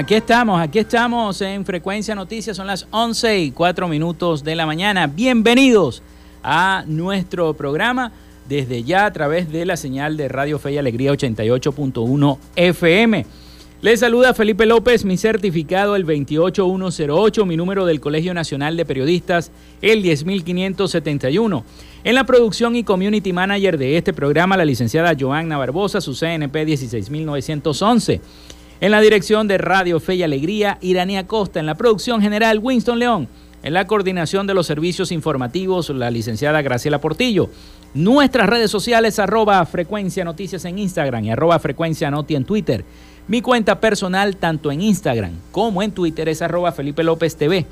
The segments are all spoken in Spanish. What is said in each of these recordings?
Aquí estamos, aquí estamos en Frecuencia Noticias, son las 11 y 4 minutos de la mañana. Bienvenidos a nuestro programa desde ya a través de la señal de Radio Fe y Alegría 88.1 FM. Les saluda Felipe López, mi certificado el 28108, mi número del Colegio Nacional de Periodistas el 10571. En la producción y community manager de este programa, la licenciada Joanna Barbosa, su CNP 16911. En la dirección de Radio Fe y Alegría, Iranía Costa. En la producción general, Winston León. En la coordinación de los servicios informativos, la licenciada Graciela Portillo. Nuestras redes sociales, arroba Frecuencia Noticias en Instagram y arroba Frecuencia Noti en Twitter. Mi cuenta personal, tanto en Instagram como en Twitter, es arroba Felipe López TV.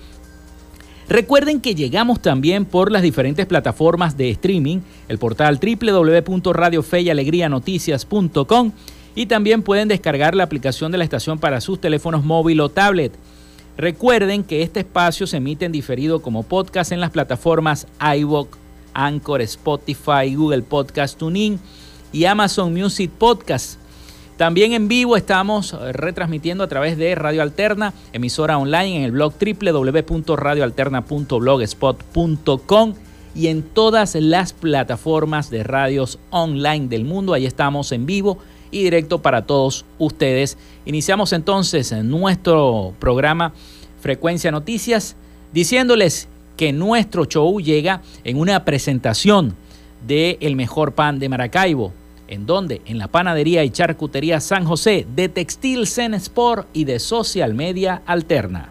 Recuerden que llegamos también por las diferentes plataformas de streaming, el portal www.radiofeyalegrianoticias.com y también pueden descargar la aplicación de la estación para sus teléfonos móvil o tablet. Recuerden que este espacio se emite en diferido como podcast en las plataformas iVoox, Anchor, Spotify, Google Podcast Tuning y Amazon Music Podcast. También en vivo estamos retransmitiendo a través de Radio Alterna, emisora online en el blog www.radioalterna.blogspot.com y en todas las plataformas de radios online del mundo. Ahí estamos en vivo y directo para todos ustedes. Iniciamos entonces nuestro programa Frecuencia Noticias diciéndoles que nuestro show llega en una presentación de El Mejor Pan de Maracaibo. ¿En donde En la panadería y charcutería San José, de Textil Zen Sport y de Social Media Alterna.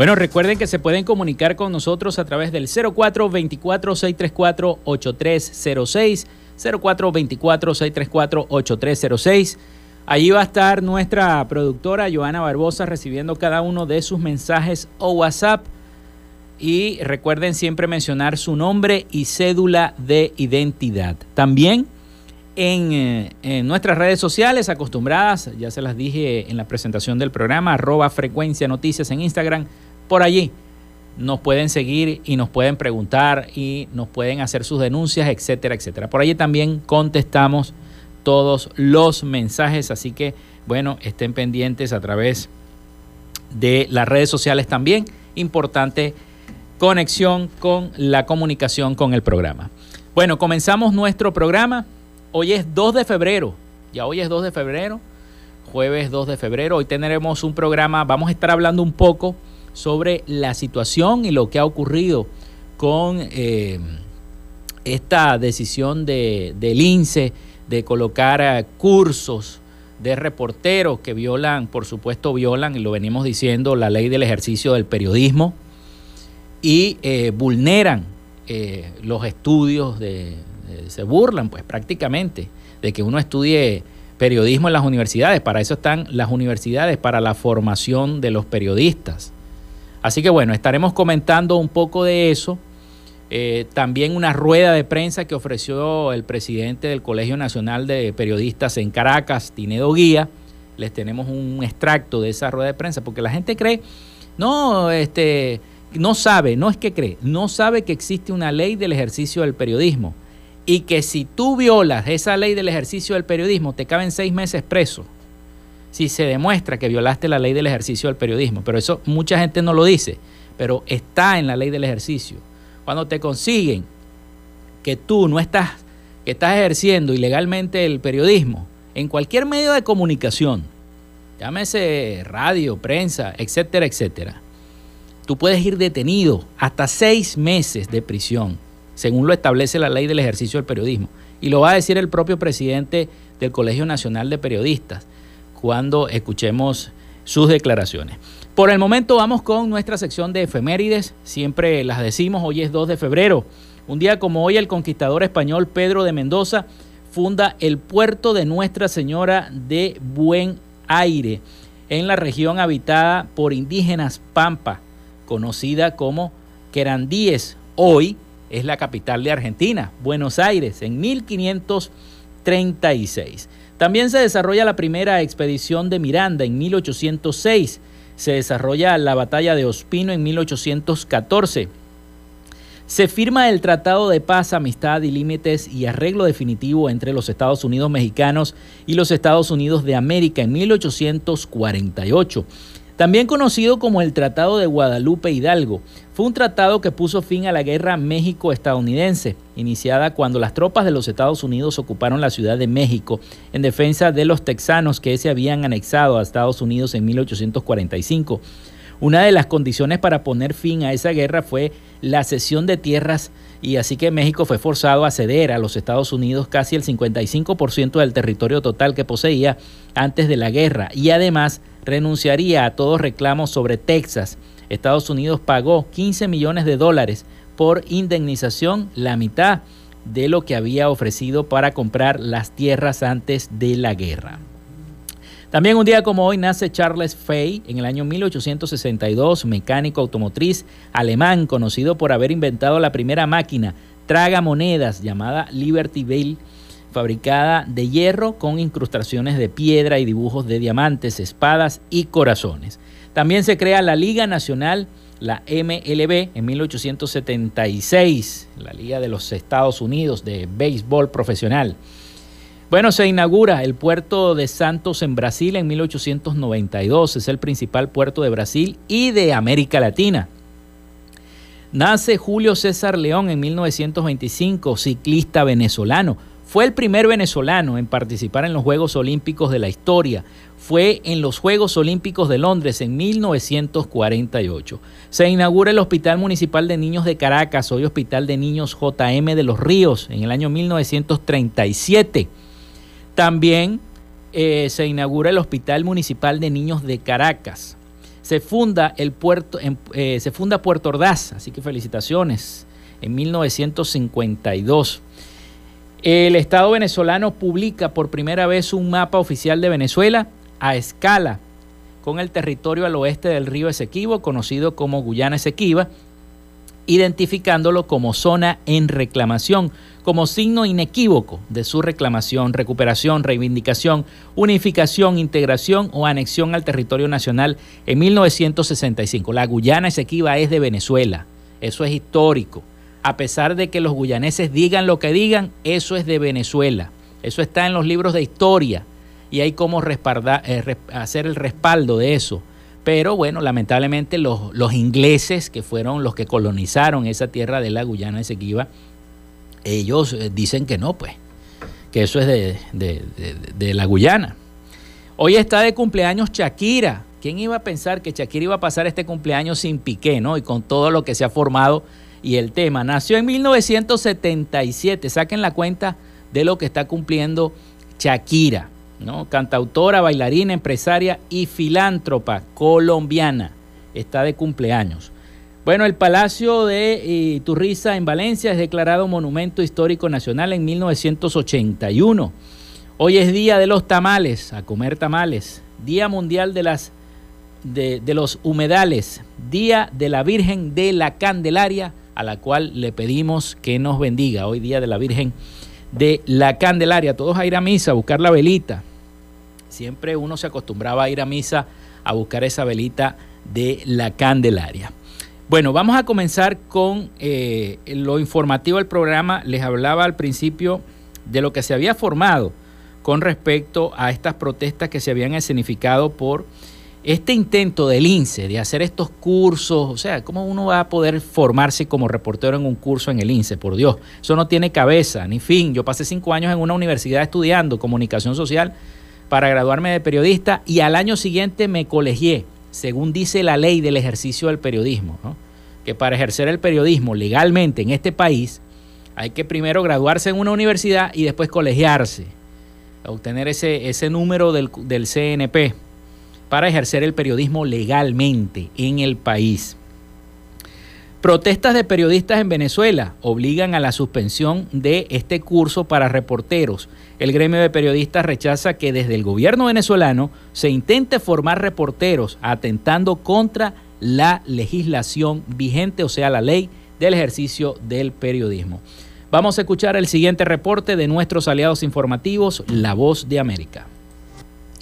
Bueno, recuerden que se pueden comunicar con nosotros a través del 0424-634-8306, 0424-634-8306. Allí va a estar nuestra productora Joana Barbosa recibiendo cada uno de sus mensajes o WhatsApp. Y recuerden siempre mencionar su nombre y cédula de identidad. También en, eh, en, nuestras redes sociales acostumbradas, ya se las dije en la presentación del programa, arroba frecuencia noticias en Instagram, por allí. Nos pueden seguir y nos pueden preguntar y nos pueden hacer sus denuncias, etcétera, etcétera. Por allí también contestamos todos los mensajes, así que bueno, estén pendientes a través de las redes sociales también. Importante conexión con la comunicación con el programa. Bueno, comenzamos nuestro programa. Hoy es 2 de febrero. Ya hoy es 2 de febrero. Jueves 2 de febrero. Hoy tendremos un programa. Vamos a estar hablando un poco sobre la situación y lo que ha ocurrido con eh, esta decisión de, del INSE de colocar eh, cursos de reporteros que violan, por supuesto violan, y lo venimos diciendo, la ley del ejercicio del periodismo y eh, vulneran los estudios, de, se burlan pues prácticamente de que uno estudie periodismo en las universidades. Para eso están las universidades, para la formación de los periodistas. Así que bueno, estaremos comentando un poco de eso. Eh, también una rueda de prensa que ofreció el presidente del Colegio Nacional de Periodistas en Caracas, Tinedo Guía. Les tenemos un extracto de esa rueda de prensa, porque la gente cree, no, este, no sabe, no es que cree, no sabe que existe una ley del ejercicio del periodismo y que si tú violas esa ley del ejercicio del periodismo te caben seis meses preso si se demuestra que violaste la ley del ejercicio del periodismo. Pero eso mucha gente no lo dice, pero está en la ley del ejercicio. Cuando te consiguen que tú no estás, que estás ejerciendo ilegalmente el periodismo en cualquier medio de comunicación, llámese radio, prensa, etcétera, etcétera, tú puedes ir detenido hasta seis meses de prisión, según lo establece la ley del ejercicio del periodismo. Y lo va a decir el propio presidente del Colegio Nacional de Periodistas cuando escuchemos sus declaraciones. Por el momento vamos con nuestra sección de efemérides, siempre las decimos, hoy es 2 de febrero. Un día como hoy el conquistador español Pedro de Mendoza funda el puerto de Nuestra Señora de Buen Aire en la región habitada por indígenas Pampa, conocida como Querandíes. Hoy es la capital de Argentina, Buenos Aires, en 1536. También se desarrolla la primera expedición de Miranda en 1806. Se desarrolla la batalla de Ospino en 1814. Se firma el Tratado de Paz, Amistad y Límites y Arreglo Definitivo entre los Estados Unidos mexicanos y los Estados Unidos de América en 1848 también conocido como el Tratado de Guadalupe Hidalgo. Fue un tratado que puso fin a la guerra México-estadounidense, iniciada cuando las tropas de los Estados Unidos ocuparon la Ciudad de México en defensa de los texanos que se habían anexado a Estados Unidos en 1845. Una de las condiciones para poner fin a esa guerra fue la cesión de tierras y así que México fue forzado a ceder a los Estados Unidos casi el 55% del territorio total que poseía antes de la guerra y además renunciaría a todos reclamos sobre Texas. Estados Unidos pagó 15 millones de dólares por indemnización, la mitad de lo que había ofrecido para comprar las tierras antes de la guerra. También un día como hoy nace Charles Fay en el año 1862, mecánico automotriz alemán conocido por haber inventado la primera máquina traga monedas llamada Liberty Bell fabricada de hierro con incrustaciones de piedra y dibujos de diamantes, espadas y corazones. También se crea la Liga Nacional, la MLB, en 1876, la Liga de los Estados Unidos de Béisbol Profesional. Bueno, se inaugura el puerto de Santos en Brasil en 1892. Es el principal puerto de Brasil y de América Latina. Nace Julio César León en 1925, ciclista venezolano. Fue el primer venezolano en participar en los Juegos Olímpicos de la historia. Fue en los Juegos Olímpicos de Londres en 1948. Se inaugura el Hospital Municipal de Niños de Caracas, hoy Hospital de Niños JM de los Ríos, en el año 1937. También eh, se inaugura el Hospital Municipal de Niños de Caracas. Se funda, el puerto, eh, se funda Puerto Ordaz, así que felicitaciones, en 1952. El Estado venezolano publica por primera vez un mapa oficial de Venezuela a escala con el territorio al oeste del río Esequibo, conocido como Guyana Esequiba, identificándolo como zona en reclamación, como signo inequívoco de su reclamación, recuperación, reivindicación, unificación, integración o anexión al territorio nacional en 1965. La Guyana Esequiba es de Venezuela, eso es histórico. A pesar de que los guyaneses digan lo que digan, eso es de Venezuela. Eso está en los libros de historia y hay cómo eh, hacer el respaldo de eso. Pero bueno, lamentablemente los, los, ingleses, que fueron los que colonizaron esa tierra de la Guyana Esequiba, ellos eh, dicen que no, pues, que eso es de, de, la Guyana. Hoy está de cumpleaños Shakira. ¿Quién iba a pensar que Shakira iba a pasar este cumpleaños sin Piqué, ¿no? Y con todo lo que se ha formado y el tema. Nació en 1977. Saquen la cuenta de lo que está cumpliendo Shakira. ¿no? Cantautora, bailarina, empresaria y filántropa colombiana. Está de cumpleaños. Bueno, el Palacio de Iturriza en Valencia es declarado Monumento Histórico Nacional en 1981. Hoy es Día de los Tamales, a comer tamales. Día Mundial de, las, de, de los Humedales. Día de la Virgen de la Candelaria, a la cual le pedimos que nos bendiga. Hoy Día de la Virgen de la Candelaria. Todos a ir a misa, a buscar la velita. Siempre uno se acostumbraba a ir a misa a buscar esa velita de la Candelaria. Bueno, vamos a comenzar con eh, lo informativo del programa. Les hablaba al principio de lo que se había formado con respecto a estas protestas que se habían escenificado por este intento del INSE de hacer estos cursos, o sea, ¿cómo uno va a poder formarse como reportero en un curso en el INSE? Por Dios, eso no tiene cabeza ni fin. Yo pasé cinco años en una universidad estudiando comunicación social para graduarme de periodista y al año siguiente me colegié, según dice la ley del ejercicio del periodismo, que para ejercer el periodismo legalmente en este país hay que primero graduarse en una universidad y después colegiarse, obtener ese, ese número del, del CNP para ejercer el periodismo legalmente en el país. Protestas de periodistas en Venezuela obligan a la suspensión de este curso para reporteros. El gremio de periodistas rechaza que desde el gobierno venezolano se intente formar reporteros atentando contra la legislación vigente, o sea, la ley del ejercicio del periodismo. Vamos a escuchar el siguiente reporte de nuestros aliados informativos, La Voz de América.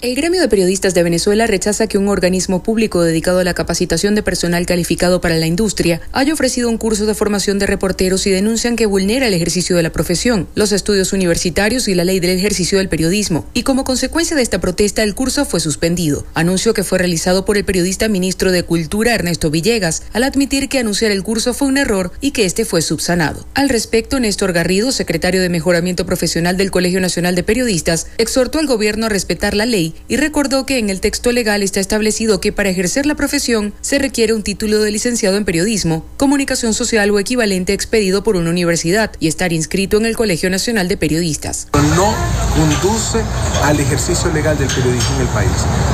El gremio de periodistas de Venezuela rechaza que un organismo público dedicado a la capacitación de personal calificado para la industria haya ofrecido un curso de formación de reporteros y denuncian que vulnera el ejercicio de la profesión, los estudios universitarios y la ley del ejercicio del periodismo. Y como consecuencia de esta protesta, el curso fue suspendido. Anuncio que fue realizado por el periodista ministro de Cultura Ernesto Villegas al admitir que anunciar el curso fue un error y que este fue subsanado. Al respecto, Néstor Garrido, secretario de Mejoramiento Profesional del Colegio Nacional de Periodistas, exhortó al gobierno a respetar la ley y recordó que en el texto legal está establecido que para ejercer la profesión se requiere un título de licenciado en periodismo, comunicación social o equivalente expedido por una universidad y estar inscrito en el Colegio Nacional de Periodistas. No conduce al ejercicio legal del periodismo en el país.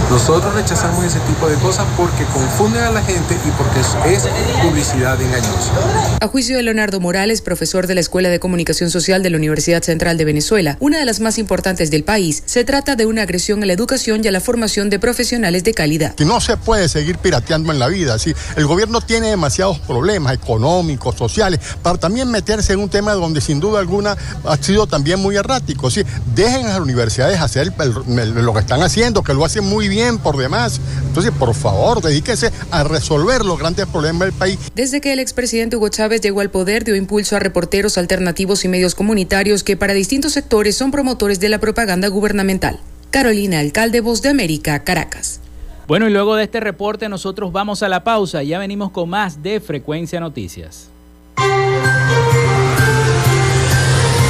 Nosotros rechazamos ese tipo de cosas porque confunden a la gente y porque es publicidad engañosa. A juicio de Leonardo Morales, profesor de la Escuela de Comunicación Social de la Universidad Central de Venezuela, una de las más importantes del país, se trata de una agresión a la educación y a la formación de profesionales de calidad. Que no se puede seguir pirateando en la vida. ¿sí? El gobierno tiene demasiados problemas económicos, sociales, para también meterse en un tema donde sin duda alguna ha sido también muy errático. ¿sí? Dejen a las universidades hacer lo que están haciendo, que lo hacen muy bien por demás. Entonces, por favor, dedíquense a resolver los grandes problemas del país. Desde que el expresidente Hugo Chávez llegó al poder, dio impulso a reporteros alternativos y medios comunitarios que para distintos sectores son promotores de la propaganda gubernamental. Carolina, alcalde Voz de América, Caracas. Bueno, y luego de este reporte nosotros vamos a la pausa. Ya venimos con más de Frecuencia Noticias.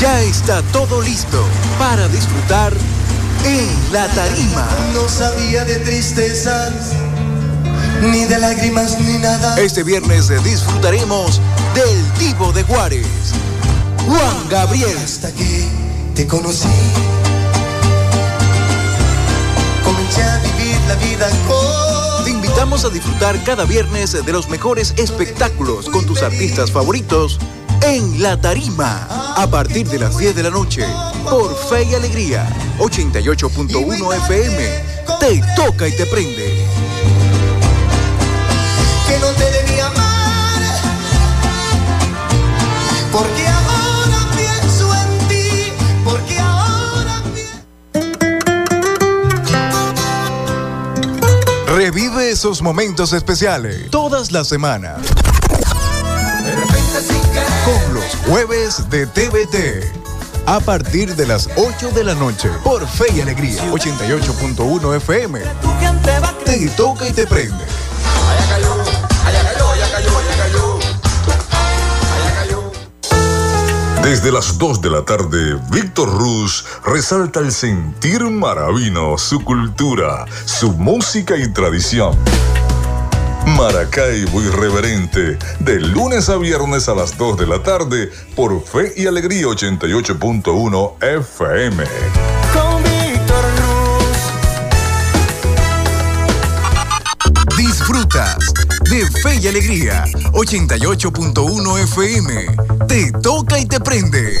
Ya está todo listo para disfrutar en la tarima. No sabía de tristezas, ni de lágrimas, ni nada. Este viernes disfrutaremos del tipo de Juárez, Juan Gabriel. Hasta que te conocí, comencé a vivir la vida con... Te invitamos a disfrutar cada viernes de los mejores espectáculos con tus artistas favoritos en La Tarima, a partir de las 10 de la noche, por Fe y Alegría, 88.1 FM. Te toca y te prende. Que no te debía amar, porque ahora pienso en ti, porque ahora Revive esos momentos especiales todas las semanas. Jueves de TVT. A partir de las 8 de la noche. Por Fe y Alegría. 88.1 FM. Te toca y te prende. Desde las 2 de la tarde, Víctor Ruz resalta el sentir maravino, su cultura, su música y tradición. Maracaibo Irreverente, de lunes a viernes a las 2 de la tarde por Fe y Alegría 88.1 FM. Con Víctor Disfrutas de Fe y Alegría 88.1 FM. Te toca y te prende.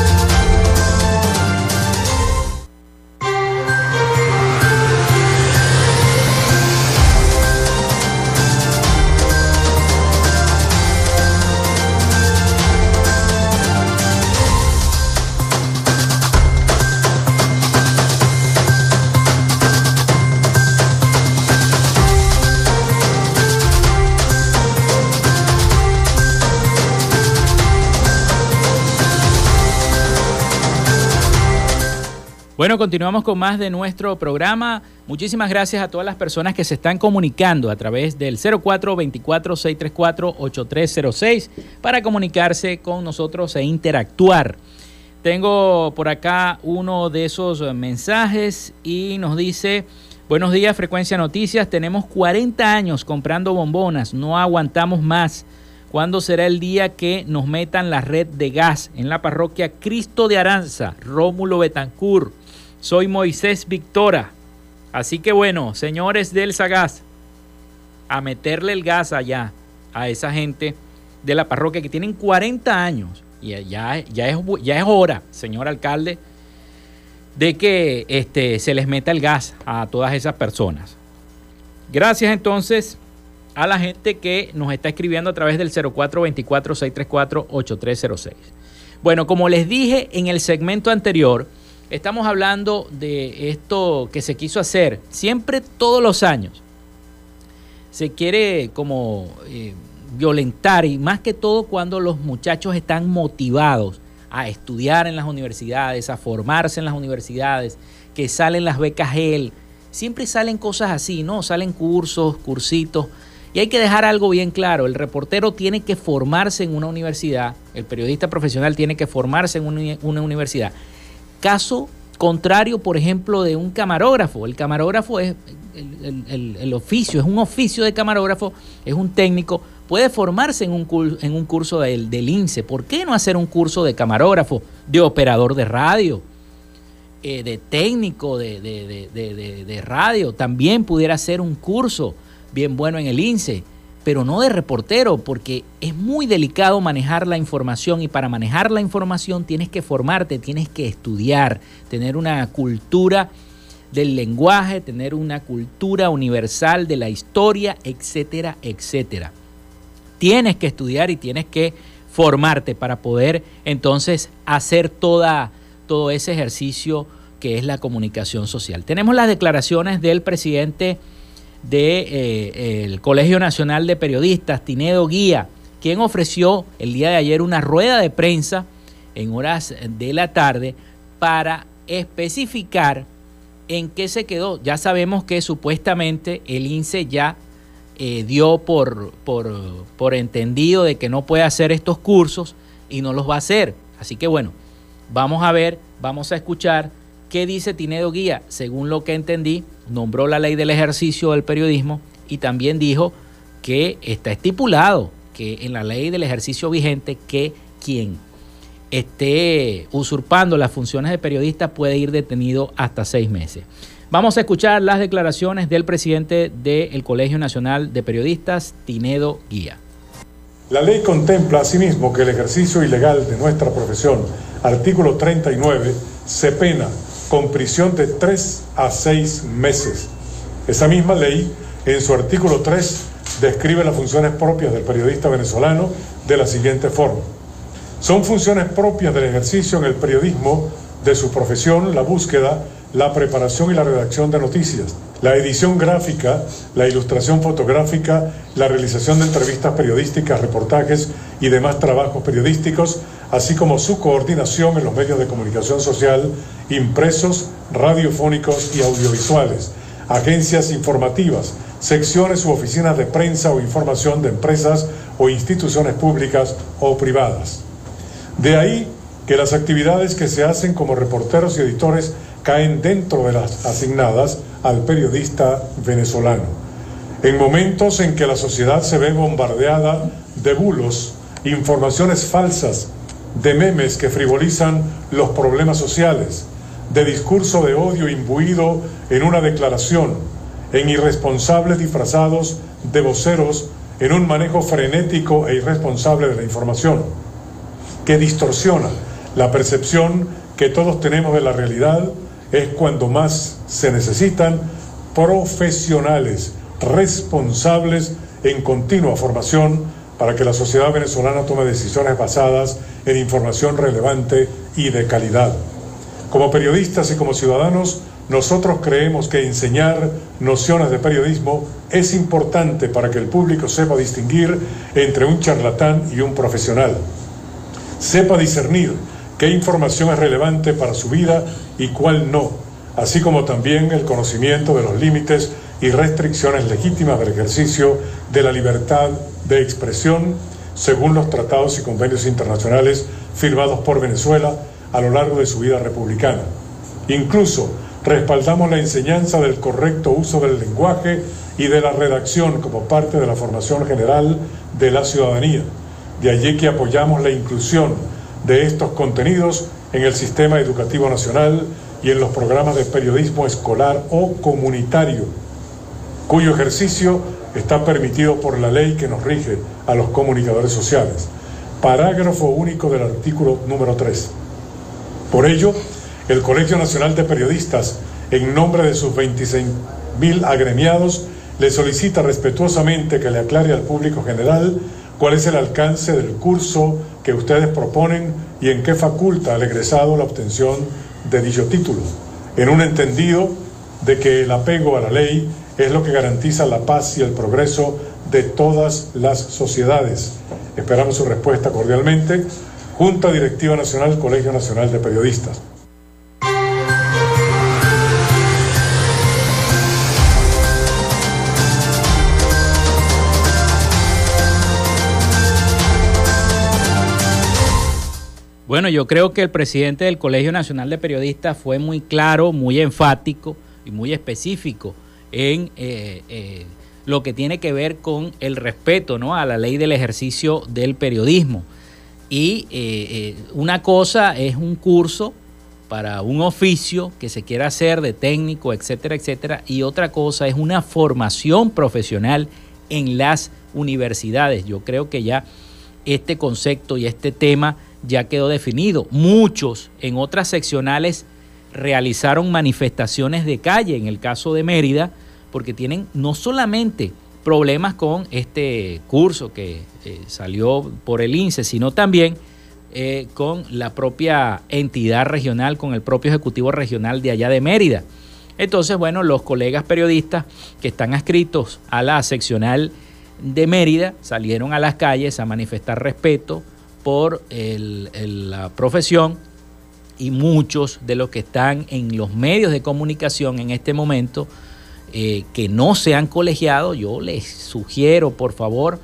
Bueno, continuamos con más de nuestro programa. Muchísimas gracias a todas las personas que se están comunicando a través del 0424-634-8306 para comunicarse con nosotros e interactuar. Tengo por acá uno de esos mensajes y nos dice, buenos días Frecuencia Noticias, tenemos 40 años comprando bombonas, no aguantamos más. ¿Cuándo será el día que nos metan la red de gas en la parroquia Cristo de Aranza, Rómulo Betancur? Soy Moisés Victora. Así que bueno, señores del Sagaz, a meterle el gas allá a esa gente de la parroquia que tienen 40 años. Y ya, ya, es, ya es hora, señor alcalde, de que este, se les meta el gas a todas esas personas. Gracias entonces a la gente que nos está escribiendo a través del 0424-634-8306. Bueno, como les dije en el segmento anterior, estamos hablando de esto que se quiso hacer siempre todos los años. Se quiere como eh, violentar y más que todo cuando los muchachos están motivados a estudiar en las universidades, a formarse en las universidades, que salen las becas GEL, siempre salen cosas así, ¿no? Salen cursos, cursitos. Y hay que dejar algo bien claro, el reportero tiene que formarse en una universidad, el periodista profesional tiene que formarse en una universidad. Caso contrario, por ejemplo, de un camarógrafo. El camarógrafo es el, oficio, es un oficio de camarógrafo, es un técnico, puede formarse en un, en un curso del, del INSE. ¿Por qué no hacer un curso de camarógrafo, de operador de radio? Eh, de técnico de, de, radio, también pudiera ser un curso bien bueno en el INSE, pero no de reportero, porque es muy delicado manejar la información y para manejar la información tienes que formarte, tienes que estudiar, tener una cultura del lenguaje, tener una cultura universal de la historia, etcétera, etcétera. Tienes que estudiar y tienes que formarte para poder entonces hacer toda todo ese ejercicio que es la comunicación social. Tenemos las declaraciones del presidente del eh, Colegio Nacional de Periodistas, Tinedo Guía, quien ofreció el día de ayer una rueda de prensa en horas de la tarde para especificar en qué se quedó. Ya sabemos que supuestamente el INSE ya eh, dio por, por, por entendido de que no puede hacer estos cursos y no los va a hacer. Así que bueno, Vamos a ver, vamos a escuchar qué dice Tinedo Guía. Según lo que entendí, nombró la ley del ejercicio del periodismo y también dijo que está estipulado que en la ley del ejercicio vigente que quien esté usurpando las funciones de periodista puede ir detenido hasta seis meses. Vamos a escuchar las declaraciones del presidente del Colegio Nacional de Periodistas, Tinedo Guía. La ley contempla asimismo que el ejercicio ilegal de nuestra profesión artículo 39, se pena con prisión de 3 a 6 meses. Esa misma ley, en su artículo 3, describe las funciones propias del periodista venezolano de la siguiente forma. Son funciones propias del ejercicio en el periodismo de su profesión, la búsqueda, la preparación y la redacción de noticias, la edición gráfica, la ilustración fotográfica, la realización de entrevistas periodísticas, reportajes y demás trabajos periodísticos, así como su coordinación en los medios de comunicación social impresos, radiofónicos y audiovisuales, agencias informativas, secciones u oficinas de prensa o información de empresas o instituciones públicas o privadas. De ahí que las actividades que se hacen como reporteros y editores caen dentro de las asignadas al periodista venezolano. En momentos en que la sociedad se ve bombardeada de bulos, informaciones falsas, de memes que frivolizan los problemas sociales, de discurso de odio imbuido en una declaración, en irresponsables disfrazados de voceros, en un manejo frenético e irresponsable de la información, que distorsiona la percepción que todos tenemos de la realidad, es cuando más se necesitan profesionales responsables en continua formación para que la sociedad venezolana tome decisiones basadas en información relevante y de calidad. Como periodistas y como ciudadanos, nosotros creemos que enseñar nociones de periodismo es importante para que el público sepa distinguir entre un charlatán y un profesional. Sepa discernir qué información es relevante para su vida y cuál no, así como también el conocimiento de los límites y restricciones legítimas del ejercicio de la libertad de expresión según los tratados y convenios internacionales firmados por Venezuela a lo largo de su vida republicana. Incluso respaldamos la enseñanza del correcto uso del lenguaje y de la redacción como parte de la formación general de la ciudadanía. De allí que apoyamos la inclusión de estos contenidos en el sistema educativo nacional y en los programas de periodismo escolar o comunitario, cuyo ejercicio está permitido por la ley que nos rige a los comunicadores sociales. Parágrafo único del artículo número 3. Por ello, el Colegio Nacional de Periodistas, en nombre de sus 26 mil agremiados, le solicita respetuosamente que le aclare al público general cuál es el alcance del curso que ustedes proponen y en qué faculta al egresado la obtención de dicho título, en un entendido de que el apego a la ley es lo que garantiza la paz y el progreso de todas las sociedades. Esperamos su respuesta cordialmente. Junta Directiva Nacional, Colegio Nacional de Periodistas. Bueno, yo creo que el presidente del Colegio Nacional de Periodistas fue muy claro, muy enfático y muy específico en eh, eh, lo que tiene que ver con el respeto ¿no? a la ley del ejercicio del periodismo. Y eh, una cosa es un curso para un oficio que se quiera hacer de técnico, etcétera, etcétera, y otra cosa es una formación profesional en las universidades. Yo creo que ya este concepto y este tema ya quedó definido. Muchos en otras seccionales realizaron manifestaciones de calle, en el caso de Mérida, porque tienen no solamente problemas con este curso que eh, salió por el INSE, sino también eh, con la propia entidad regional, con el propio ejecutivo regional de allá de Mérida. Entonces, bueno, los colegas periodistas que están adscritos a la seccional de Mérida salieron a las calles a manifestar respeto por la profesión y muchos de los que están en los medios de comunicación en este momento eh, que no se han colegiado, yo les sugiero, por favor,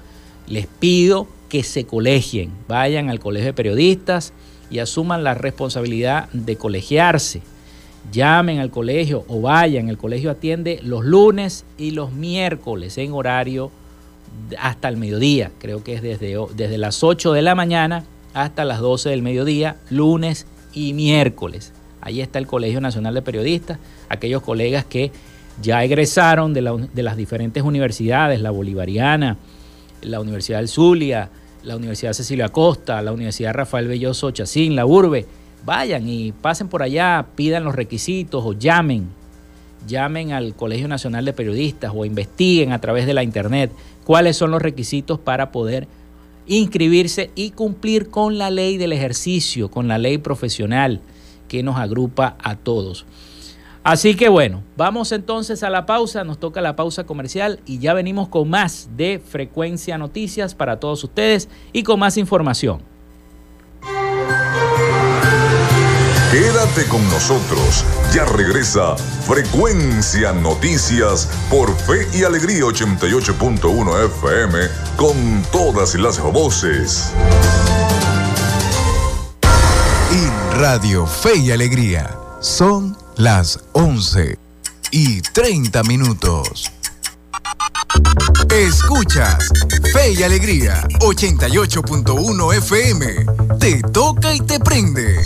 les pido que se colegien, vayan al colegio de periodistas y asuman la responsabilidad de colegiarse. Llamen al colegio o vayan, el colegio atiende los lunes y los miércoles en horario hasta el mediodía, creo que es desde, desde las 8 de la mañana hasta las 12 del mediodía, lunes y miércoles. Ahí está el Colegio Nacional de Periodistas, aquellos colegas que ya egresaron de, las diferentes universidades, la Bolivariana, la Universidad del Zulia, la Universidad Cecilia Costa, la Universidad Rafael Belloso Chacín, la Urbe. Vayan y pasen por allá, pidan los requisitos o llamen. Llamen al Colegio Nacional de Periodistas o investiguen a través de la Internet cuáles son los requisitos para poder inscribirse y cumplir con la ley del ejercicio, con la ley profesional que nos agrupa a todos. Así que bueno, vamos entonces a la pausa, nos toca la pausa comercial y ya venimos con más de Frecuencia Noticias para todos ustedes y con más información. Quédate con nosotros. Ya regresa Frecuencia Noticias por Fe y Alegría 88.1 FM con todas las voces. En Radio Fe y Alegría son las 11 y 30 minutos. Escuchas Fe y Alegría 88.1 FM. Te toca y te prende.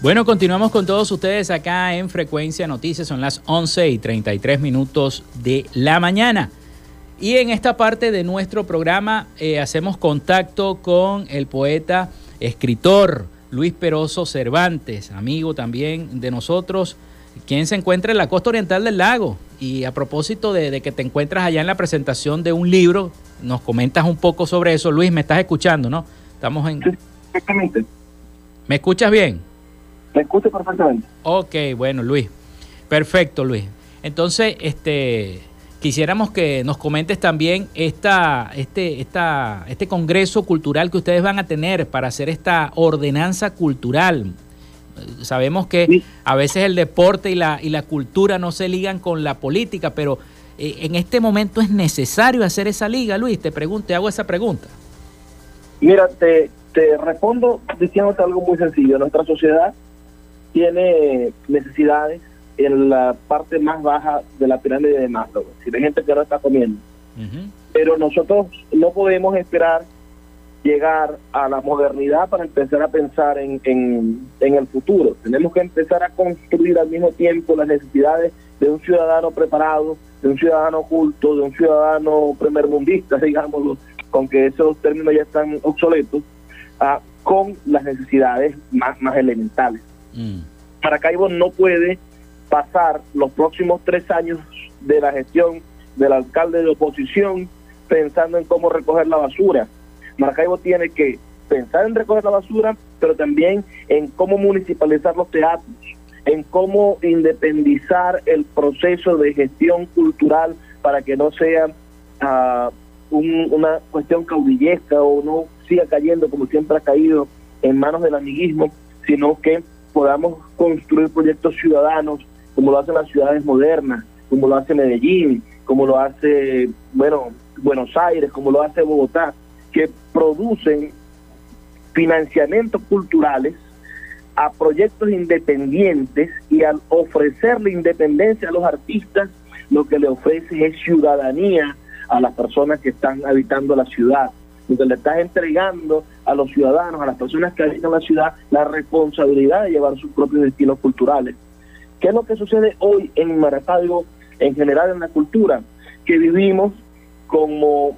Bueno, continuamos con todos ustedes acá en Frecuencia Noticias. Son las 11 y 33 minutos de la mañana. Y en esta parte de nuestro programa eh, hacemos contacto con el poeta, escritor Luis Peroso Cervantes, amigo también de nosotros, quien se encuentra en la costa oriental del lago. Y a propósito de, que te encuentras allá en la presentación de un libro, nos comentas un poco sobre eso. Luis, me estás escuchando, ¿no? Estamos en... Exactamente. ¿Me escuchas bien? Me escucho perfectamente. Ok, bueno, Luis. Perfecto, Luis. Entonces, este, quisiéramos que nos comentes también esta, este, esta, este congreso cultural que ustedes van a tener para hacer esta ordenanza cultural. Sabemos que a veces el deporte y la, y la cultura no se ligan con la política, pero eh, en este momento es necesario hacer esa liga, Luis. Te pregunto, te hago esa pregunta. Mira, te, te respondo diciéndote algo muy sencillo. Nuestra sociedad tiene necesidades en la parte más baja de la pirámide de Maslow. Si hay gente que no está comiendo. Pero nosotros no podemos esperar llegar a la modernidad para empezar a pensar en, en, el futuro. Tenemos que empezar a construir al mismo tiempo las necesidades de un ciudadano preparado, de un ciudadano oculto, de un ciudadano primermundista, digámoslo, con que esos términos ya están obsoletos, ah, con las necesidades más, más elementales. Mm. Maracaibo no puede pasar los próximos tres años de la gestión del alcalde de oposición pensando en cómo recoger la basura. Maracaibo tiene que pensar en recoger la basura, pero también en cómo municipalizar los teatros, en cómo independizar el proceso de gestión cultural para que no sea uh, una cuestión caudillesca o no siga cayendo como siempre ha caído en manos del amiguismo, sino que podamos construir proyectos ciudadanos como lo hacen las ciudades modernas, como lo hace Medellín, como lo hace, bueno, Buenos Aires, como lo hace Bogotá, que producen financiamientos culturales a proyectos independientes y al ofrecerle independencia a los artistas, lo que le ofrece es ciudadanía a las personas que están habitando la ciudad. Lo le estás entregando a los ciudadanos, a las personas que habitan la ciudad, la responsabilidad de llevar sus propios destinos culturales. ¿Qué es lo que sucede hoy en Maracaibo, en general en la cultura? Que vivimos como,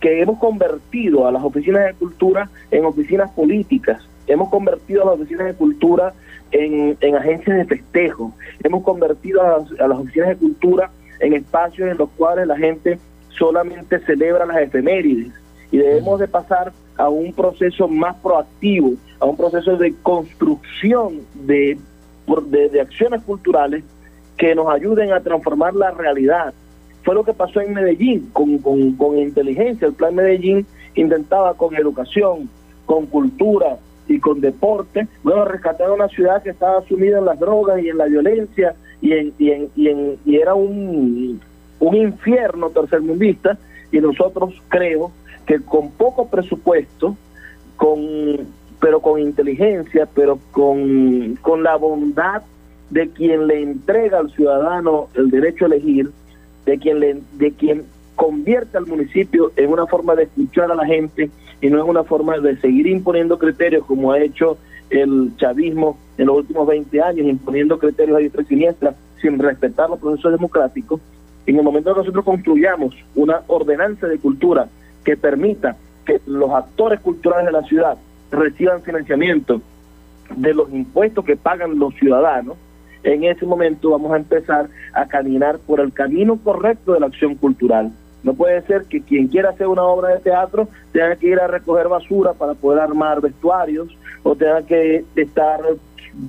que hemos convertido a las oficinas de cultura en oficinas políticas, hemos convertido a las oficinas de cultura en, agencias de festejo, hemos convertido a las, a las oficinas de cultura en espacios en los cuales la gente solamente celebra las efemérides y debemos de pasar a un proceso más proactivo, a un proceso de construcción de acciones culturales que nos ayuden a transformar la realidad. Fue lo que pasó en Medellín con, con, inteligencia. El plan Medellín intentaba con educación, con cultura y con deporte, bueno, rescatar una ciudad que estaba sumida en las drogas y en la violencia y, en, y, en, y, en, y era un, un infierno tercermundista y nosotros creo que con poco presupuesto, con pero con inteligencia, pero con, con la bondad de quien le entrega al ciudadano el derecho a elegir, de quien, le, de quien convierte al municipio en una forma de escuchar a la gente y no en una forma de seguir imponiendo criterios como ha hecho el chavismo en los últimos 20 años, imponiendo criterios a diestra y siniestra sin respetar los procesos democráticos. En el momento que nosotros construyamos una ordenanza de cultura que permita que los actores culturales de la ciudad reciban financiamiento de los impuestos que pagan los ciudadanos, en ese momento vamos a empezar a caminar por el camino correcto de la acción cultural. No puede ser que quien quiera hacer una obra de teatro tenga que ir a recoger basura para poder armar vestuarios o tenga que estar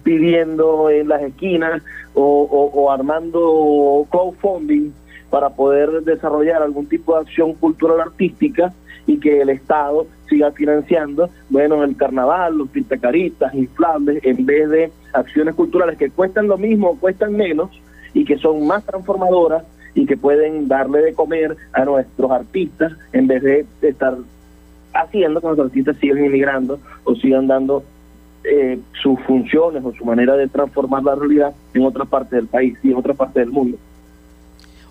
pidiendo en las esquinas o, o armando crowdfunding para poder desarrollar algún tipo de acción cultural artística y que el Estado siga financiando, bueno, el carnaval, los pintacaritas, inflables, en vez de acciones culturales que cuestan lo mismo, cuestan menos y que son más transformadoras y que pueden darle de comer a nuestros artistas en vez de estar haciendo que los artistas sigan inmigrando o sigan dando eh, sus funciones o su manera de transformar la realidad en otra parte del país y en otra parte del mundo.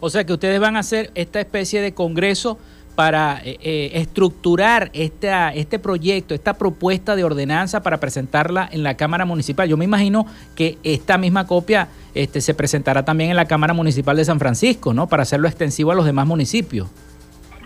O sea que ustedes van a hacer esta especie de congreso para eh, eh, estructurar esta, este proyecto, esta propuesta de ordenanza para presentarla en la Cámara Municipal. Yo me imagino que esta misma copia este, se presentará también en la Cámara Municipal de San Francisco, ¿no? Para hacerlo extensivo a los demás municipios.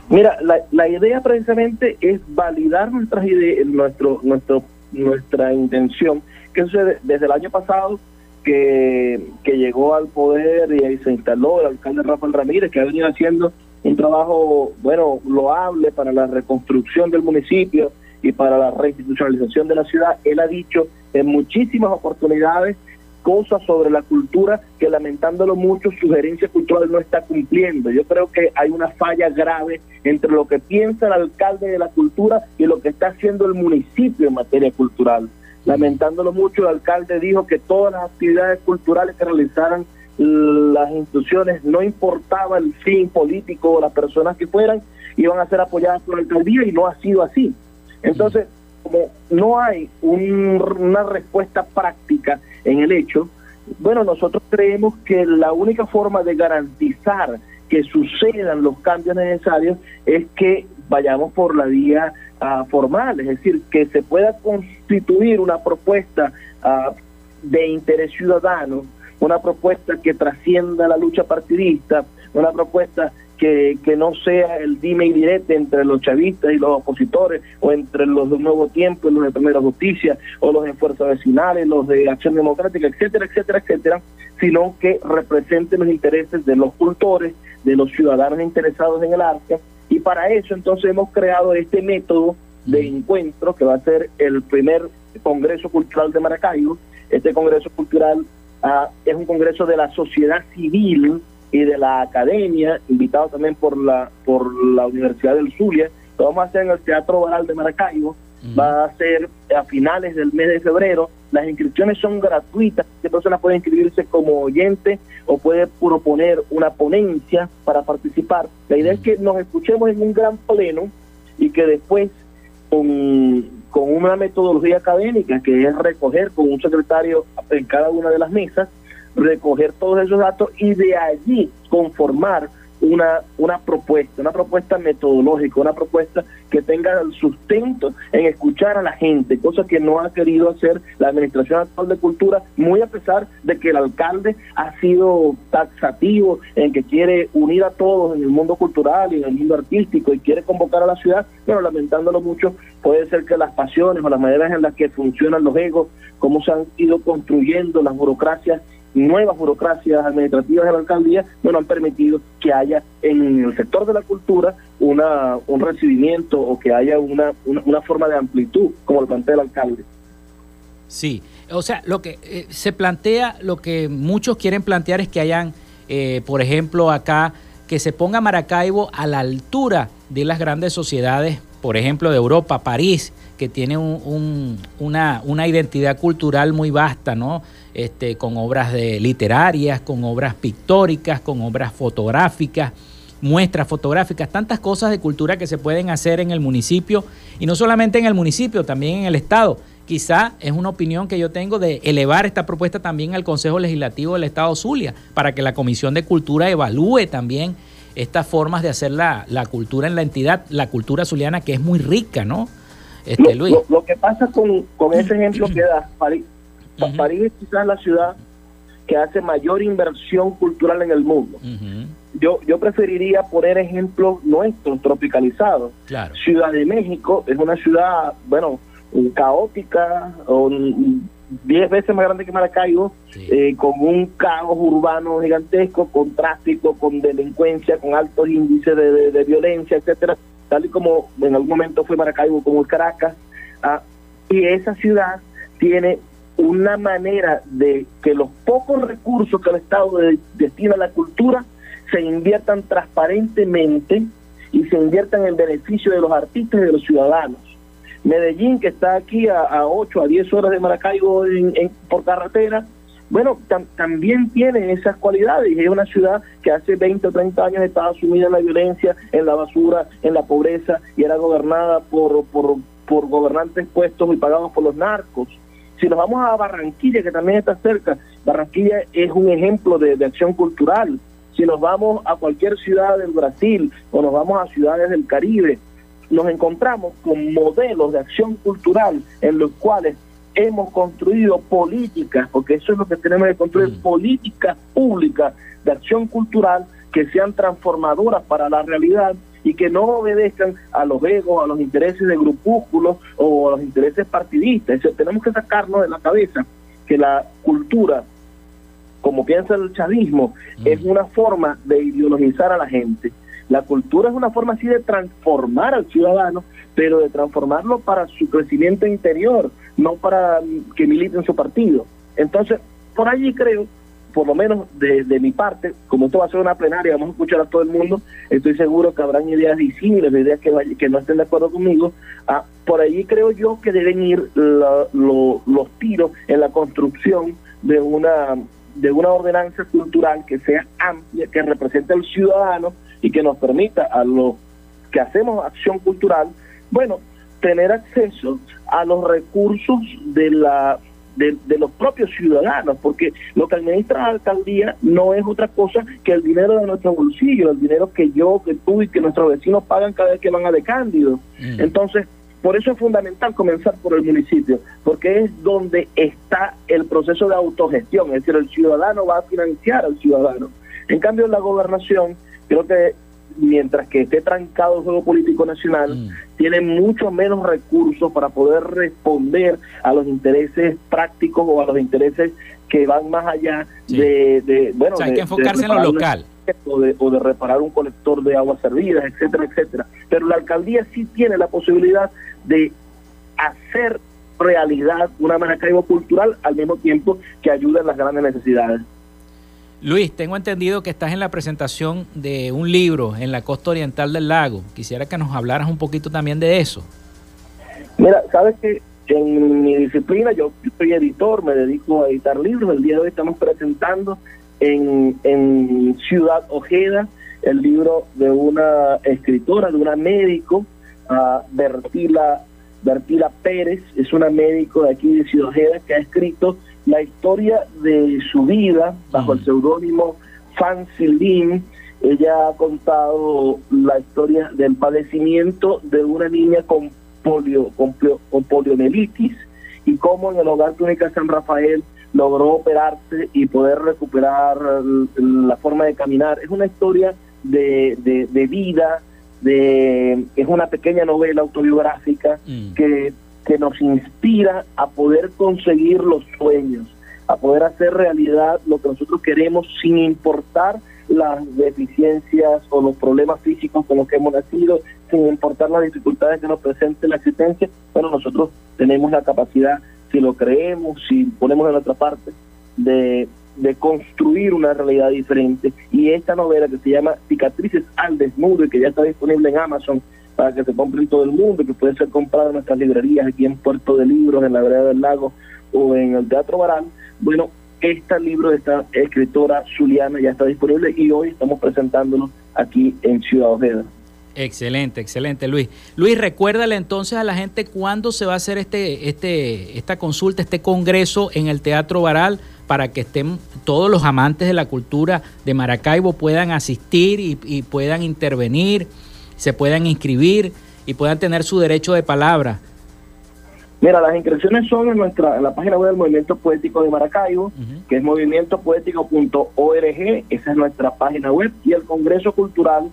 Mira, la, la idea precisamente es validar nuestras ideas, nuestro, nuestro, nuestra intención, que sucede desde el año pasado que, que llegó al poder y ahí se instaló el alcalde Rafael Ramírez, que ha venido haciendo un trabajo, bueno, loable para la reconstrucción del municipio y para la reinstitucionalización de la ciudad. Él ha dicho en muchísimas oportunidades cosas sobre la cultura que lamentándolo mucho su gerencia cultural no está cumpliendo. Yo creo que hay una falla grave entre lo que piensa el alcalde de la cultura y lo que está haciendo el municipio en materia cultural. Lamentándolo mucho, el alcalde dijo que todas las actividades culturales que realizaran las instituciones, no importaba el fin político o las personas que fueran, iban a ser apoyadas por la alcaldía y no ha sido así. Entonces, como no hay una respuesta práctica en el hecho, bueno, nosotros creemos que la única forma de garantizar que sucedan los cambios necesarios es que vayamos por la vía uh, formal, es decir, que se pueda constituir una propuesta uh, de interés ciudadano, una propuesta que trascienda la lucha partidista, una propuesta que, que no sea el dime y direte entre los chavistas y los opositores, o entre los de Nuevo Tiempo y los de Primera Justicia, o los de Fuerzas Vecinales, los de Acción Democrática, etcétera, etcétera, etcétera, sino que represente los intereses de los cultores, de los ciudadanos interesados en el arte, y para eso entonces hemos creado este método de encuentro que va a ser el primer Congreso Cultural de Maracaibo. Este Congreso Cultural ah, es un congreso de la sociedad civil y de la academia, invitado también por la por la Universidad del Zulia. Lo vamos a hacer en el Teatro Oral de Maracaibo. Va a ser a finales del mes de febrero. Las inscripciones son gratuitas. La persona puede inscribirse como oyente o puede proponer una ponencia para participar. La idea es que nos escuchemos en un gran pleno y que después con, con una metodología académica que es recoger con un secretario en cada una de las mesas recoger todos esos datos y de allí conformar una, una propuesta, una propuesta metodológica, una propuesta que tenga el sustento en escuchar a la gente, cosa que no ha querido hacer la Administración Actual de Cultura, muy a pesar de que el alcalde ha sido taxativo en que quiere unir a todos en el mundo cultural y en el mundo artístico y quiere convocar a la ciudad, pero lamentándolo mucho, puede ser que las pasiones o las maneras en las que funcionan los egos, cómo se han ido construyendo las burocracias nuevas burocracias administrativas de la alcaldía, bueno, han permitido que haya en el sector de la cultura una, un recibimiento o que haya una, una, forma de amplitud, como lo plantea el alcalde. Sí, o sea, lo que eh, se plantea, lo que muchos quieren plantear es que hayan, eh, por ejemplo, acá, que se ponga Maracaibo a la altura de las grandes sociedades, por ejemplo, de Europa, París, que tiene un, una, una identidad cultural muy vasta, ¿no? Este, con obras de, literarias, con obras pictóricas, con obras fotográficas, muestras fotográficas, tantas cosas de cultura que se pueden hacer en el municipio y no solamente en el municipio, también en el Estado. Quizá es una opinión que yo tengo de elevar esta propuesta también al Consejo Legislativo del Estado Zulia, para que la Comisión de Cultura evalúe también estas formas de hacer la, cultura en la entidad, la cultura zuliana que es muy rica, ¿no? Este, Luis. Lo, que pasa con, con ese ejemplo que da, París es quizás la ciudad que hace mayor inversión cultural en el mundo. Yo yo preferiría poner ejemplos nuestros, tropicalizados. Ciudad de México es una ciudad, bueno, caótica, o diez veces más grande que Maracaibo, eh, con un caos urbano gigantesco, con tráfico, con delincuencia, con altos índices de, violencia, etcétera, tal y como en algún momento fue Maracaibo, como Caracas. Ah, y esa ciudad tiene una manera de que los pocos recursos que el Estado destina a la cultura se inviertan transparentemente y se inviertan en beneficio de los artistas y de los ciudadanos. Medellín, que está aquí a, a 8 a 10 horas de Maracaibo en, por carretera, bueno, también tiene esas cualidades. Es una ciudad que hace 20 o 30 años estaba sumida en la violencia, en la basura, en la pobreza y era gobernada por, por, por gobernantes puestos y pagados por los narcos. Si nos vamos a Barranquilla, que también está cerca, Barranquilla es un ejemplo de, acción cultural. Si nos vamos a cualquier ciudad del Brasil o nos vamos a ciudades del Caribe, nos encontramos con modelos de acción cultural en los cuales hemos construido políticas, porque eso es lo que tenemos que construir, mm. políticas públicas de acción cultural que sean transformadoras para la realidad y que no obedezcan a los egos, a los intereses de grupúsculos o a los intereses partidistas. tenemos que sacarnos de la cabeza que la cultura como piensa el chavismo, Mm. es una forma de ideologizar a la gente. La cultura es una forma así de transformar al ciudadano, pero de transformarlo para su crecimiento interior, no para mm, que milite en su partido. Entonces, por allí creo, por lo menos de, mi parte, como esto va a ser una plenaria, vamos a escuchar a todo el mundo, estoy seguro que habrán ideas disímiles, ideas que, no estén de acuerdo conmigo. Ah, por allí creo yo que deben ir la- lo- los tiros en la construcción de una de una ordenanza cultural que sea amplia, que represente al ciudadano y que nos permita a los que hacemos acción cultural, bueno, tener acceso a los recursos de la de, de los propios ciudadanos, porque lo que administra la alcaldía no es otra cosa que el dinero de nuestro bolsillo, el dinero que yo, que tú y que nuestros vecinos pagan cada vez que van a de Cándido. Entonces, por eso es fundamental comenzar por el municipio, porque es donde está el proceso de autogestión, es decir, el ciudadano va a financiar al ciudadano. En cambio, la gobernación, creo que mientras que esté trancado el juego político nacional, tiene mucho menos recursos para poder responder a los intereses prácticos o a los intereses que van más allá de, de, bueno, O sea, hay de- que de enfocarse en lo local. o de, o de reparar un colector de aguas servidas, etcétera, etcétera. Pero la alcaldía sí tiene la posibilidad de hacer realidad una Maracaibo cultural al mismo tiempo que ayuda en las grandes necesidades. Luis, tengo entendido que estás en la presentación de un libro en la costa oriental del lago. Quisiera que nos hablaras un poquito también de eso. Mira, sabes que en mi disciplina yo soy editor, me dedico a editar libros. El día de hoy estamos presentando en, en Ciudad Ojeda el libro de una escritora, de una médico, ah, Bertila, Bertila Pérez, es una médico de aquí de Ciudad Ojeda que ha escrito la historia de su vida bajo el seudónimo Fancy Lin. Ella ha contado la historia del padecimiento de una niña con polio, con, polio- con poliomielitis y cómo en el Hogar Clínica San Rafael logró operarse y poder recuperar la forma de caminar. Es una historia de, de, de vida, de, es una pequeña novela autobiográfica que, que nos inspira a poder conseguir los sueños, a poder hacer realidad lo que nosotros queremos sin importar las deficiencias o los problemas físicos con los que hemos nacido, sin importar las dificultades que nos presente la existencia, bueno, nosotros tenemos la capacidad, si lo creemos, si ponemos de nuestra parte, de, de construir una realidad diferente. Y esta novela que se llama Cicatrices al Desnudo y que ya está disponible en Amazon para que se compre todo el mundo y que puede ser comprada en nuestras librerías aquí en Puerto de Libros, en la Vereda del Lago o en el Teatro Barán, bueno, este libro de esta escritora Zuliana ya está disponible y hoy estamos presentándolo aquí en Ciudad Ojeda. Excelente, excelente, Luis. Luis, recuérdale entonces a la gente cuándo se va a hacer este, este, esta consulta, este congreso en el Teatro Baral para que estén todos los amantes de la cultura de Maracaibo puedan asistir y puedan intervenir, se puedan inscribir y puedan tener su derecho de palabra. Mira, las inscripciones son en nuestra en la página web del Movimiento Poético de Maracaibo, que es movimientopoético.org, esa es nuestra página web, y el Congreso Cultural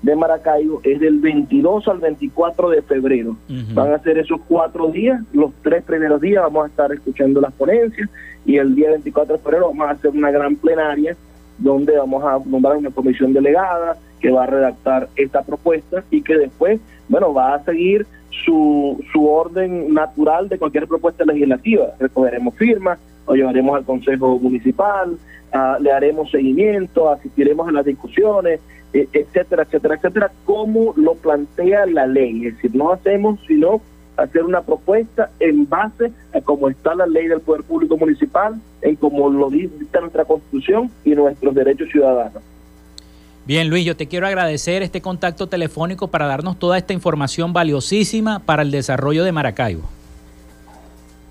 de Maracaibo es del 22 al 24 de febrero. Van a ser esos cuatro días, los tres primeros días vamos a estar escuchando las ponencias y el día 24 de febrero vamos a hacer una gran plenaria donde vamos a nombrar una comisión delegada que va a redactar esta propuesta y que después, bueno, va a seguir su, su orden natural de cualquier propuesta legislativa. Recogeremos firmas, lo llevaremos al Consejo Municipal, ah, le haremos seguimiento, asistiremos a las discusiones, eh, etcétera, etcétera, etcétera, como lo plantea la ley. Es decir, no hacemos sino hacer una propuesta en base a cómo está la ley del Poder Público Municipal, en cómo lo dicta nuestra Constitución y nuestros derechos ciudadanos. Bien, Luis, yo te quiero agradecer este contacto telefónico para darnos toda esta información valiosísima para el desarrollo de Maracaibo.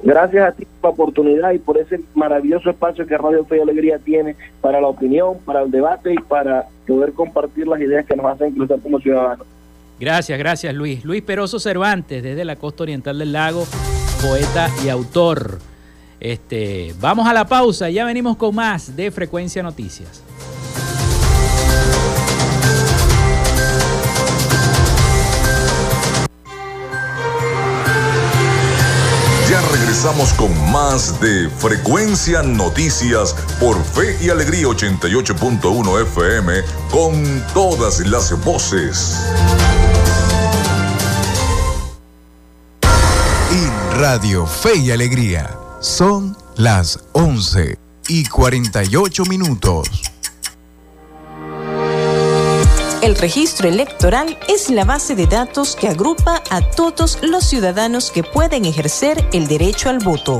Gracias a ti por la oportunidad y por ese maravilloso espacio que Radio Fe y Alegría tiene para la opinión, para el debate y para poder compartir las ideas que nos hacen crecer como ciudadanos. Gracias, gracias Luis. Luis Peroso Cervantes, desde la costa oriental del lago, poeta y autor. Este, vamos a la pausa, ya venimos con más de Frecuencia Noticias. Ya regresamos con más de Frecuencia Noticias por Fe y Alegría 88.1 FM con todas las voces. Radio Fe y Alegría son las 11 y 48 minutos. El registro electoral es la base de datos que agrupa a todos los ciudadanos que pueden ejercer el derecho al voto.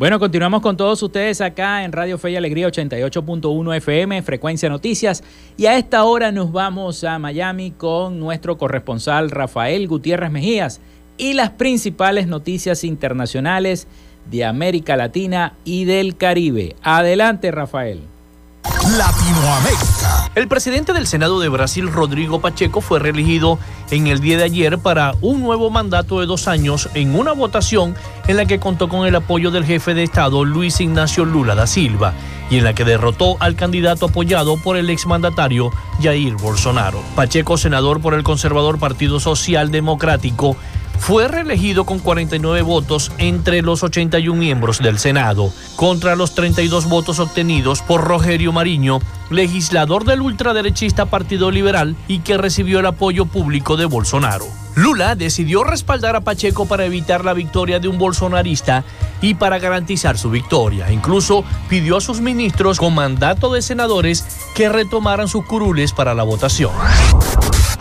Bueno, continuamos con todos ustedes acá en Radio Fe y Alegría 88.1 FM, Frecuencia Noticias. Y a esta hora nos vamos a Miami con nuestro corresponsal Rafael Gutiérrez Mejías y las principales noticias internacionales de América Latina y del Caribe. Adelante, Rafael. Latinoamérica. El presidente del Senado de Brasil, Rodrigo Pacheco, fue reelegido en el día de ayer para un nuevo mandato de dos años en una votación en la que contó con el apoyo del jefe de Estado, Luis Ignacio Lula da Silva, y en la que derrotó al candidato apoyado por el exmandatario Jair Bolsonaro. Pacheco, senador por el conservador Partido Social Democrático, fue reelegido con 49 votos entre los 81 miembros del Senado, contra los 32 votos obtenidos por Rogerio Mariño, legislador del ultraderechista Partido Liberal y que recibió el apoyo público de Bolsonaro. Lula decidió respaldar a Pacheco para evitar la victoria de un bolsonarista y para garantizar su victoria. Incluso pidió a sus ministros con mandato de senadores que retomaran sus curules para la votación.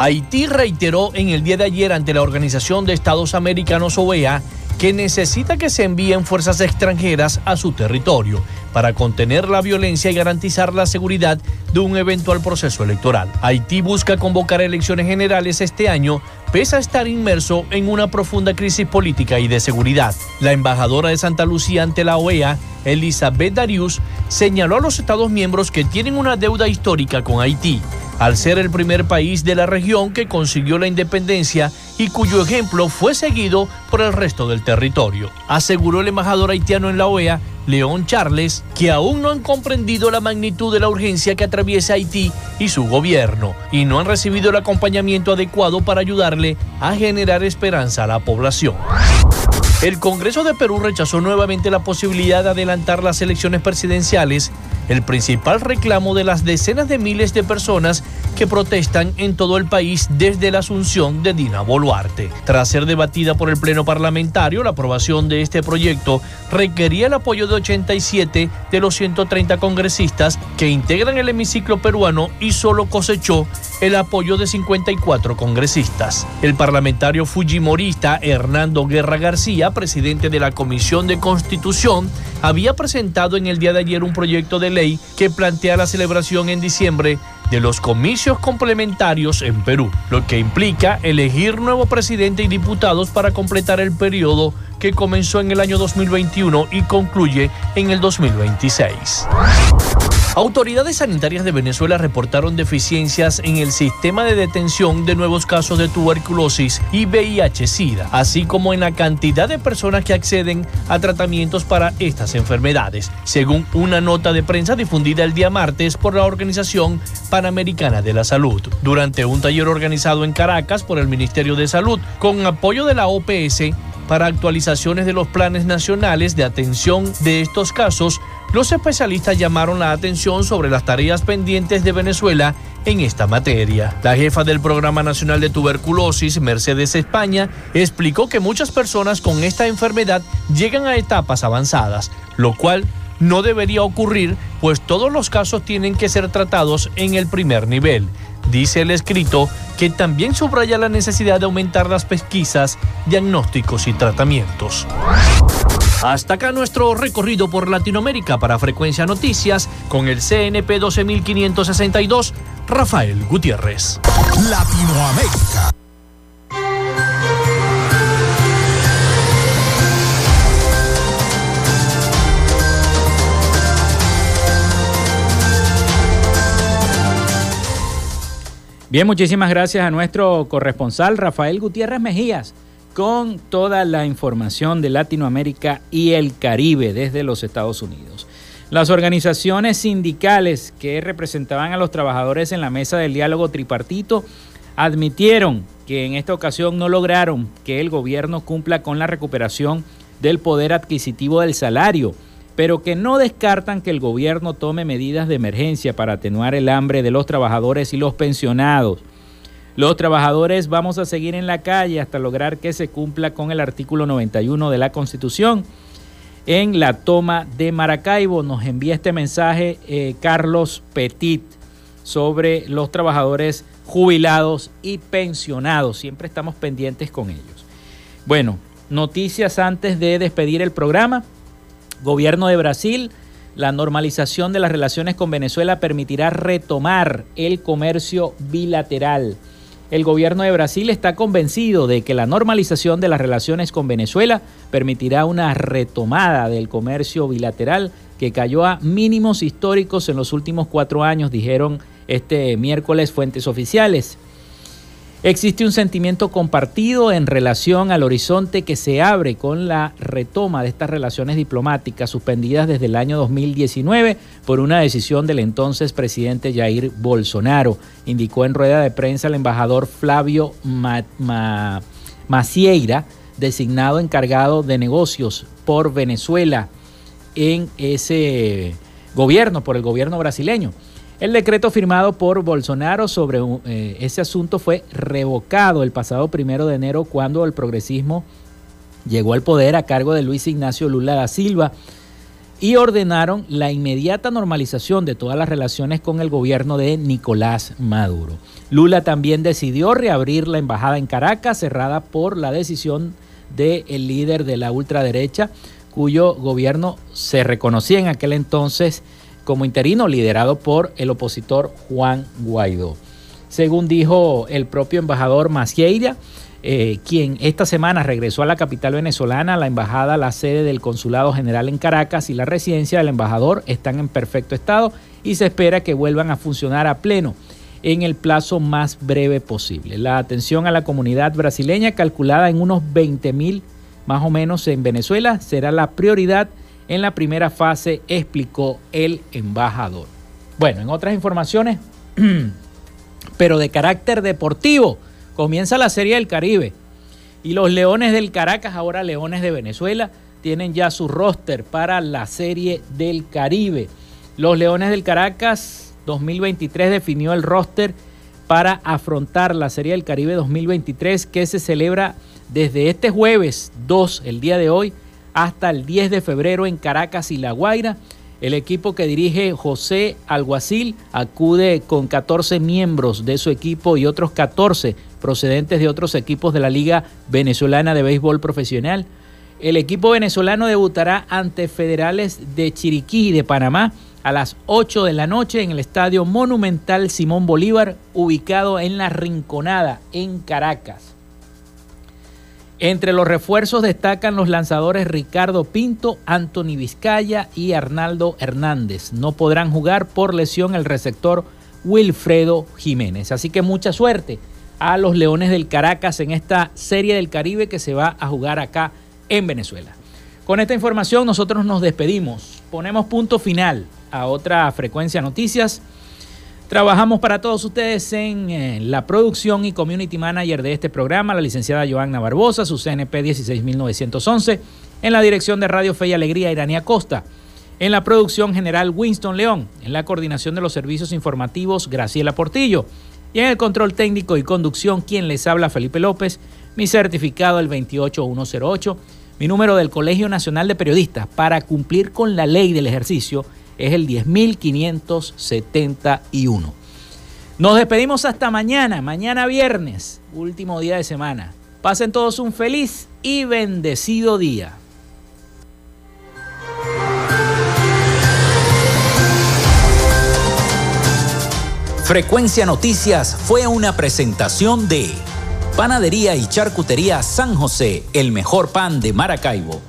Haití reiteró en el día de ayer ante la Organización de Estados Americanos OEA que necesita que se envíen fuerzas extranjeras a su territorio para contener la violencia y garantizar la seguridad de un eventual proceso electoral. Haití busca convocar elecciones generales este año, pese a estar inmerso en una profunda crisis política y de seguridad. La embajadora de Santa Lucía ante la OEA, Elizabeth Darius, señaló a los Estados miembros que tienen una deuda histórica con Haití al ser el primer país de la región que consiguió la independencia y cuyo ejemplo fue seguido por el resto del territorio. Aseguró el embajador haitiano en la OEA, León Charles, que aún no han comprendido la magnitud de la urgencia que atraviesa Haití y su gobierno, y no han recibido el acompañamiento adecuado para ayudarle a generar esperanza a la población. El Congreso de Perú rechazó nuevamente la posibilidad de adelantar las elecciones presidenciales, el principal reclamo de las decenas de miles de personas que protestan en todo el país desde la asunción de Dina Boluarte. Tras ser debatida por el Pleno Parlamentario, la aprobación de este proyecto requería el apoyo de 87 de los 130 congresistas que integran el hemiciclo peruano y solo cosechó el apoyo de 54 congresistas. El parlamentario fujimorista Hernando Guerra García, presidente de la Comisión de Constitución, había presentado en el día de ayer un proyecto de ley que plantea la celebración en diciembre de los comicios complementarios en Perú, lo que implica elegir nuevo presidente y diputados para completar el periodo que comenzó en el año 2021 y concluye en el 2026. Autoridades sanitarias de Venezuela reportaron deficiencias en el sistema de detención de nuevos casos de tuberculosis y VIH-Sida, así como en la cantidad de personas que acceden a tratamientos para estas enfermedades, según una nota de prensa difundida el día martes por la Organización Panamericana de la Salud. Durante un taller organizado en Caracas por el Ministerio de Salud, con apoyo de la OPS, para actualizaciones de los planes nacionales de atención de estos casos, los especialistas llamaron la atención sobre las tareas pendientes de Venezuela en esta materia. La jefa del Programa Nacional de Tuberculosis, Mercedes España, explicó que muchas personas con esta enfermedad llegan a etapas avanzadas, lo cual no debería ocurrir, pues todos los casos tienen que ser tratados en el primer nivel. Dice el escrito que también subraya la necesidad de aumentar las pesquisas, diagnósticos y tratamientos. Hasta acá nuestro recorrido por Latinoamérica para Frecuencia Noticias con el CNP 12562, Rafael Gutiérrez. Latinoamérica. Bien, muchísimas gracias a nuestro corresponsal Rafael Gutiérrez Mejías con toda la información de Latinoamérica y el Caribe desde los Estados Unidos. Las organizaciones sindicales que representaban a los trabajadores en la mesa del diálogo tripartito admitieron que en esta ocasión no lograron que el gobierno cumpla con la recuperación del poder adquisitivo del salario, pero que no descartan que el gobierno tome medidas de emergencia para atenuar el hambre de los trabajadores y los pensionados. Los trabajadores vamos a seguir en la calle hasta lograr que se cumpla con el artículo 91 de la Constitución. En la toma de Maracaibo nos envía este mensaje eh, Carlos Petit sobre los trabajadores jubilados y pensionados. Siempre estamos pendientes con ellos. Bueno, noticias antes de despedir el programa. Gobierno de Brasil, la normalización de las relaciones con Venezuela permitirá retomar el comercio bilateral. El gobierno de Brasil está convencido de que la normalización de las relaciones con Venezuela permitirá una retomada del comercio bilateral que cayó a mínimos históricos en los últimos cuatro años, dijeron este miércoles fuentes oficiales. Existe un sentimiento compartido en relación al horizonte que se abre con la retoma de estas relaciones diplomáticas suspendidas desde el año 2019 por una decisión del entonces presidente Jair Bolsonaro, indicó en rueda de prensa el embajador Flavio Macieira, designado encargado de negocios por Venezuela en ese gobierno, por el gobierno brasileño. El decreto firmado por Bolsonaro sobre eh, ese asunto fue revocado el pasado primero de enero cuando el progresismo llegó al poder a cargo de Luis Ignacio Lula da Silva y ordenaron la inmediata normalización de todas las relaciones con el gobierno de Nicolás Maduro. Lula también decidió reabrir la embajada en Caracas, cerrada por la decisión del líder de la ultraderecha, cuyo gobierno se reconocía en aquel entonces como interino liderado por el opositor Juan Guaidó. Según dijo el propio embajador Macieira, eh, quien esta semana regresó a la capital venezolana, la embajada, la sede del Consulado General en Caracas y la residencia del embajador están en perfecto estado y se espera que vuelvan a funcionar a pleno en el plazo más breve posible. La atención a la comunidad brasileña, calculada en unos 20 mil más o menos en Venezuela, será la prioridad en la primera fase, explicó el embajador. Bueno, en otras informaciones, pero de carácter deportivo, comienza la Serie del Caribe y los Leones del Caracas, ahora Leones de Venezuela, tienen ya su roster para la Serie del Caribe. Los Leones del Caracas 2023 definió el roster para afrontar la Serie del Caribe 2023 que se celebra desde este jueves 2, el día de hoy, hasta el 10 de febrero en Caracas y La Guaira. El equipo que dirige José Alguacil acude con 14 miembros de su equipo y otros 14 procedentes de otros equipos de la Liga Venezolana de Béisbol Profesional. El equipo venezolano debutará ante Federales de Chiriquí de Panamá a las 8 de la noche en el Estadio Monumental Simón Bolívar, ubicado en La Rinconada, en Caracas. Entre los refuerzos destacan los lanzadores Ricardo Pinto, Anthony Vizcaya y Arnaldo Hernández. No podrán jugar por lesión el receptor Wilfredo Jiménez. Así que mucha suerte a los Leones del Caracas en esta serie del Caribe que se va a jugar acá en Venezuela. Con esta información nosotros nos despedimos. Ponemos punto final a otra frecuencia noticias. Trabajamos para todos ustedes en eh, la producción y community manager de este programa, la licenciada Joanna Barbosa, su CNP 16911, en la dirección de Radio Fe y Alegría, Irania Costa, en la producción general Winston León, en la coordinación de los servicios informativos Graciela Portillo, y en el control técnico y conducción, quien les habla Felipe López, mi certificado el 28108, mi número del Colegio Nacional de Periodistas para cumplir con la ley del ejercicio es el 10.571. Nos despedimos hasta mañana, mañana viernes, último día de semana. Pasen todos un feliz y bendecido día. Frecuencia Noticias fue una presentación de Panadería y Charcutería San José, el mejor pan de Maracaibo.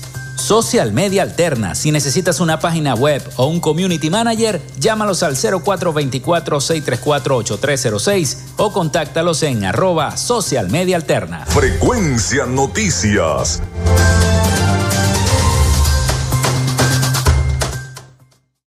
Social Media Alterna. Si necesitas una página web o un community manager, llámalos al 0424-634-8306 o contáctalos en arroba Alterna. Frecuencia Noticias.